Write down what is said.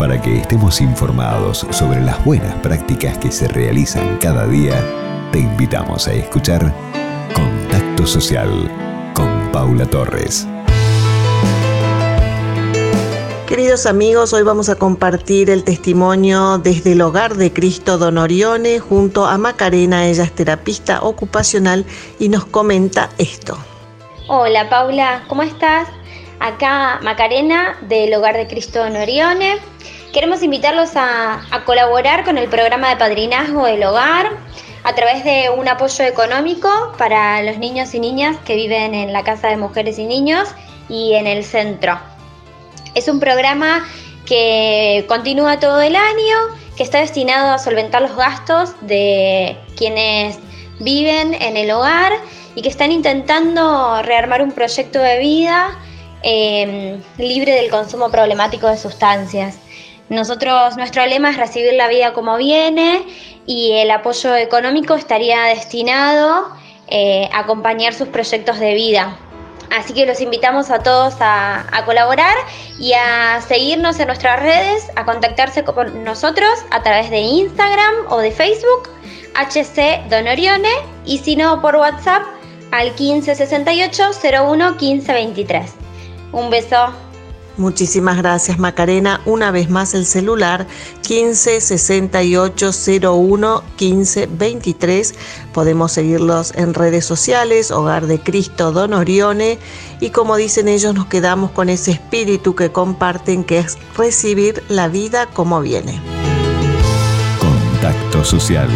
Para que estemos informados sobre las buenas prácticas que se realizan cada día, te invitamos a escuchar Contacto Social con Paula Torres. Queridos amigos, hoy vamos a compartir el testimonio desde el hogar de Cristo Don Orione junto a Macarena, ella es terapista ocupacional y nos comenta esto. Hola Paula, ¿cómo estás? Acá Macarena del hogar de Cristo Don Orione. Queremos invitarlos a, a colaborar con el programa de padrinazgo del hogar a través de un apoyo económico para los niños y niñas que viven en la Casa de Mujeres y Niños y en el centro. Es un programa que continúa todo el año, que está destinado a solventar los gastos de quienes viven en el hogar y que están intentando rearmar un proyecto de vida em, libre del consumo problemático de sustancias. Nosotros, nuestro lema es recibir la vida como viene y el apoyo económico estaría destinado eh, a acompañar sus proyectos de vida. Así que los invitamos a todos a, colaborar y a seguirnos en nuestras redes, a contactarse con nosotros a través de Instagram o de Facebook, HC Donorione, y si no por WhatsApp al 1568 01 1523. Un beso. Muchísimas gracias Macarena. Una vez más el celular 15 68 01 15 23. Podemos seguirlos en redes sociales, Hogar de Cristo Don Orione. Y como dicen ellos, nos quedamos con ese espíritu que comparten que es recibir la vida como viene. Contacto social